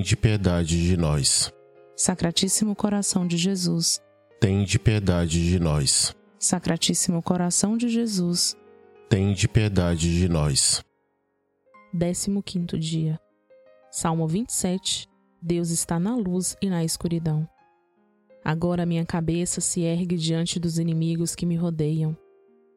de piedade de nós. Sacratíssimo coração de Jesus, de piedade de nós. Sacratíssimo coração de Jesus, de piedade de nós. 15 dia. Salmo 27. Deus está na luz e na escuridão. Agora minha cabeça se ergue diante dos inimigos que me rodeiam.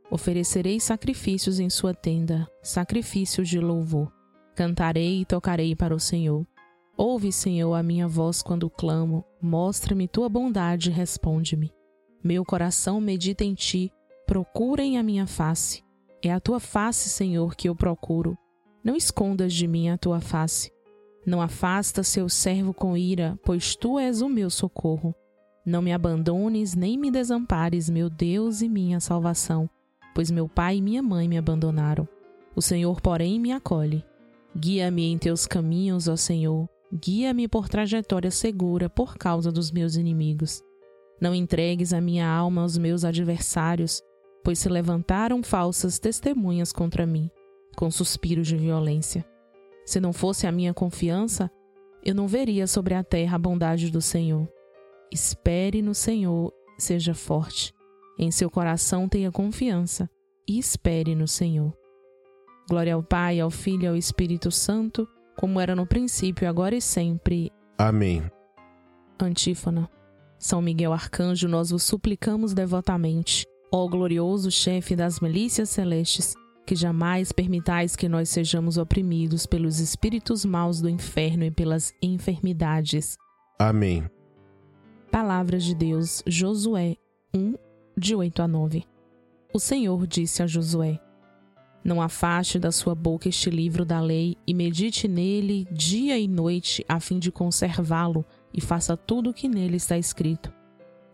Oferecerei sacrifícios em sua tenda, sacrifícios de louvor. Cantarei e tocarei para o Senhor. Ouve, Senhor, a minha voz quando clamo, mostra-me tua bondade e responde-me. Meu coração medita em ti, procurem a minha face. É a tua face, Senhor, que eu procuro. Não escondas de mim a tua face. Não afasta seu servo com ira, pois tu és o meu socorro. Não me abandones nem me desampares, meu Deus e minha salvação, pois meu pai e minha mãe me abandonaram. O Senhor, porém, me acolhe. Guia-me em teus caminhos, ó Senhor, Guia-me por trajetória segura por causa dos meus inimigos. Não entregues a minha alma aos meus adversários, pois se levantaram falsas testemunhas contra mim, com suspiros de violência. Se não fosse a minha confiança, eu não veria sobre a terra a bondade do Senhor. Espere no Senhor, seja forte. Em seu coração tenha confiança e espere no Senhor. Glória ao Pai, ao Filho e ao Espírito Santo como era no princípio, agora e sempre. Amém. Antífona. São Miguel Arcanjo, nós vos suplicamos devotamente, ó glorioso chefe das milícias celestes, que jamais permitais que nós sejamos oprimidos pelos espíritos maus do inferno e pelas enfermidades. Amém. Palavras de Deus, Josué 1, de 8 a 9. O Senhor disse a Josué: não afaste da sua boca este livro da lei e medite nele dia e noite, a fim de conservá-lo e faça tudo o que nele está escrito.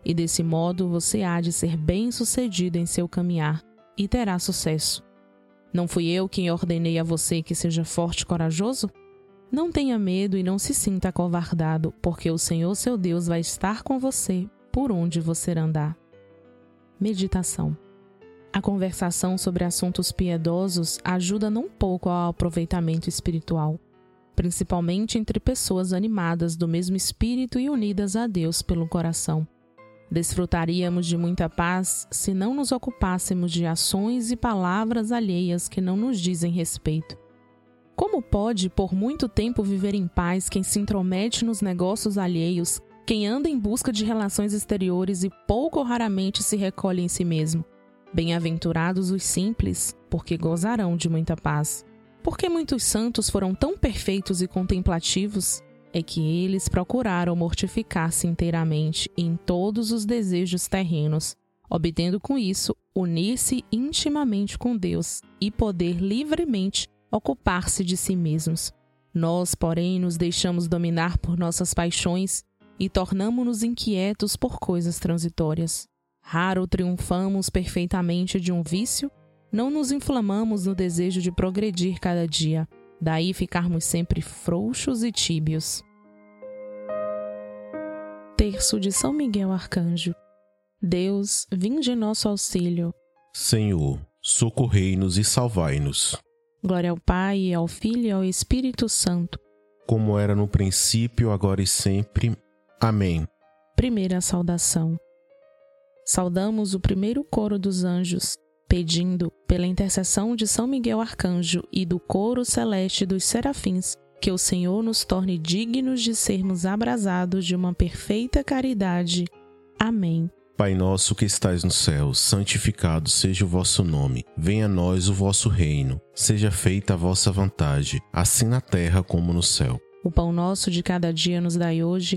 E desse modo você há de ser bem-sucedido em seu caminhar e terá sucesso. Não fui eu quem ordenei a você que seja forte e corajoso? Não tenha medo e não se sinta acovardado, porque o Senhor seu Deus vai estar com você por onde você andar. Meditação a conversação sobre assuntos piedosos ajuda não pouco ao aproveitamento espiritual, principalmente entre pessoas animadas do mesmo espírito e unidas a Deus pelo coração. Desfrutaríamos de muita paz se não nos ocupássemos de ações e palavras alheias que não nos dizem respeito. Como pode por muito tempo viver em paz quem se intromete nos negócios alheios, quem anda em busca de relações exteriores e pouco ou raramente se recolhe em si mesmo? Bem-aventurados os simples, porque gozarão de muita paz. Porque muitos santos foram tão perfeitos e contemplativos, é que eles procuraram mortificar-se inteiramente em todos os desejos terrenos, obtendo com isso unir-se intimamente com Deus e poder livremente ocupar-se de si mesmos. Nós, porém, nos deixamos dominar por nossas paixões e tornamo-nos inquietos por coisas transitórias. Raro triunfamos perfeitamente de um vício, não nos inflamamos no desejo de progredir cada dia, daí ficarmos sempre frouxos e tíbios. terço de São Miguel Arcanjo. Deus, vinde em nosso auxílio. Senhor, socorrei-nos e salvai-nos. Glória ao Pai, ao Filho e ao Espírito Santo. Como era no princípio, agora e sempre. Amém. Primeira saudação. Saudamos o primeiro coro dos anjos, pedindo, pela intercessão de São Miguel Arcanjo e do coro celeste dos serafins, que o Senhor nos torne dignos de sermos abrasados de uma perfeita caridade. Amém. Pai nosso que estais no céu, santificado seja o vosso nome. Venha a nós o vosso reino. Seja feita a vossa vontade, assim na terra como no céu. O pão nosso de cada dia nos dai hoje.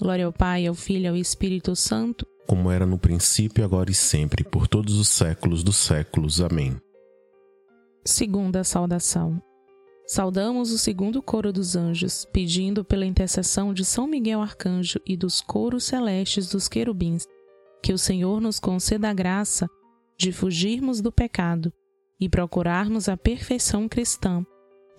Glória ao Pai, ao Filho e ao Espírito Santo, como era no princípio, agora e sempre, por todos os séculos dos séculos. Amém. Segunda saudação. Saudamos o segundo coro dos anjos, pedindo pela intercessão de São Miguel Arcanjo e dos coros celestes dos querubins, que o Senhor nos conceda a graça de fugirmos do pecado e procurarmos a perfeição cristã.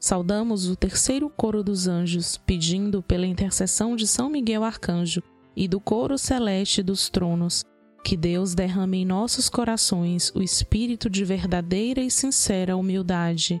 Saudamos o terceiro coro dos anjos, pedindo pela intercessão de São Miguel Arcanjo e do coro celeste dos tronos, que Deus derrame em nossos corações o espírito de verdadeira e sincera humildade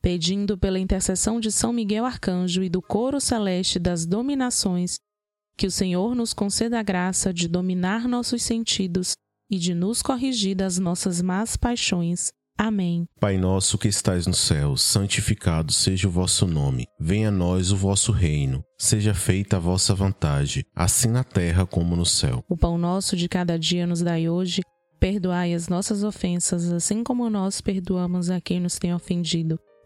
pedindo pela intercessão de São Miguel Arcanjo e do coro celeste das dominações, que o Senhor nos conceda a graça de dominar nossos sentidos e de nos corrigir das nossas más paixões. Amém. Pai nosso que estais no céu, santificado seja o vosso nome. Venha a nós o vosso reino. Seja feita a vossa vontade, assim na terra como no céu. O pão nosso de cada dia nos dai hoje. Perdoai as nossas ofensas, assim como nós perdoamos a quem nos tem ofendido.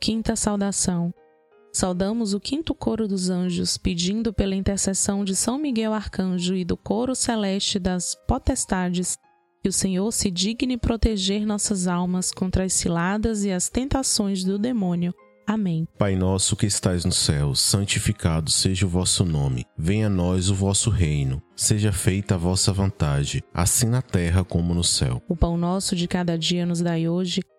Quinta saudação. Saudamos o quinto coro dos anjos, pedindo pela intercessão de São Miguel Arcanjo e do coro celeste das potestades que o Senhor se digne proteger nossas almas contra as ciladas e as tentações do demônio. Amém. Pai nosso que estais no céu, santificado seja o vosso nome. Venha a nós o vosso reino. Seja feita a vossa vontade, assim na terra como no céu. O pão nosso de cada dia nos dai hoje.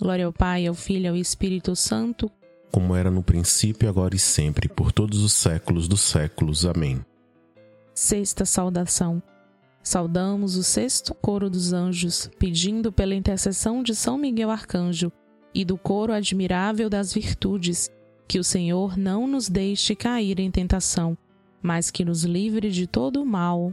Glória ao Pai, ao Filho e ao Espírito Santo, como era no princípio, agora e sempre, por todos os séculos dos séculos. Amém. Sexta saudação. Saudamos o sexto coro dos anjos, pedindo pela intercessão de São Miguel Arcanjo e do coro admirável das virtudes, que o Senhor não nos deixe cair em tentação, mas que nos livre de todo o mal.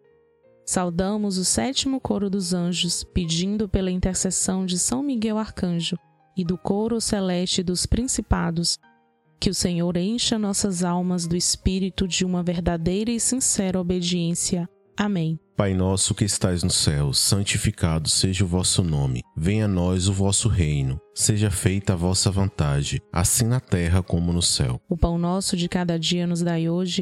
Saudamos o sétimo coro dos anjos, pedindo pela intercessão de São Miguel Arcanjo e do coro celeste dos principados, que o Senhor encha nossas almas do espírito de uma verdadeira e sincera obediência. Amém. Pai nosso que estais no céu, santificado seja o vosso nome. Venha a nós o vosso reino. Seja feita a vossa vontade, assim na terra como no céu. O pão nosso de cada dia nos dai hoje.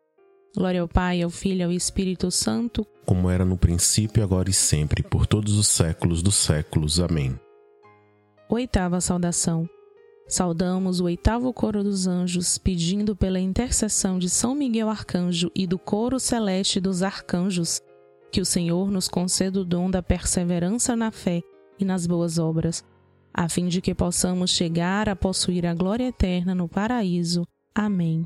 Glória ao Pai, ao Filho e ao Espírito Santo, como era no princípio, agora e sempre, por todos os séculos dos séculos. Amém. Oitava saudação. Saudamos o oitavo coro dos anjos, pedindo pela intercessão de São Miguel Arcanjo e do coro celeste dos arcanjos, que o Senhor nos conceda o dom da perseverança na fé e nas boas obras, a fim de que possamos chegar a possuir a glória eterna no paraíso. Amém.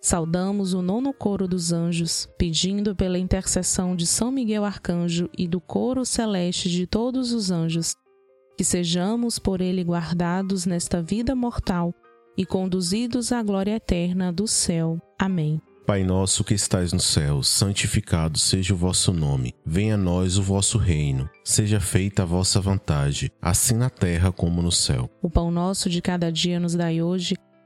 Saudamos o nono coro dos anjos, pedindo pela intercessão de São Miguel Arcanjo e do coro celeste de todos os anjos, que sejamos por ele guardados nesta vida mortal e conduzidos à glória eterna do céu. Amém. Pai nosso que estais no céu, santificado seja o vosso nome. Venha a nós o vosso reino. Seja feita a vossa vontade, assim na terra como no céu. O pão nosso de cada dia nos dai hoje.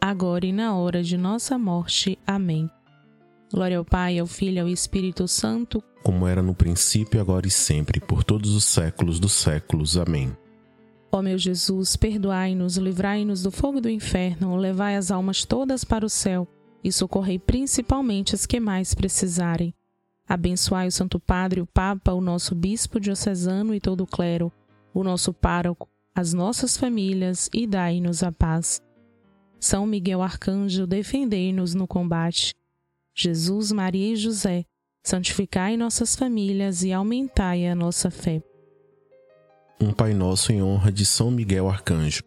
agora e na hora de nossa morte. Amém. Glória ao Pai, ao Filho e ao Espírito Santo, como era no princípio, agora e sempre, por todos os séculos dos séculos. Amém. Ó meu Jesus, perdoai-nos, livrai-nos do fogo do inferno, levai as almas todas para o céu e socorrei principalmente as que mais precisarem. Abençoai o Santo Padre, o Papa, o nosso Bispo diocesano e todo o clero, o nosso pároco, as nossas famílias e dai-nos a paz. São Miguel Arcanjo, defendei-nos no combate. Jesus, Maria e José, santificai nossas famílias e aumentai a nossa fé. Um Pai Nosso em honra de São Miguel Arcanjo.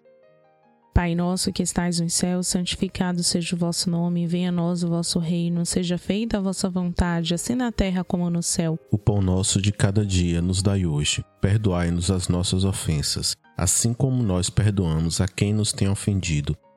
Pai nosso que estais nos céus, santificado seja o vosso nome, venha a nós o vosso reino, seja feita a vossa vontade, assim na terra como no céu. O pão nosso de cada dia nos dai hoje. Perdoai-nos as nossas ofensas, assim como nós perdoamos a quem nos tem ofendido,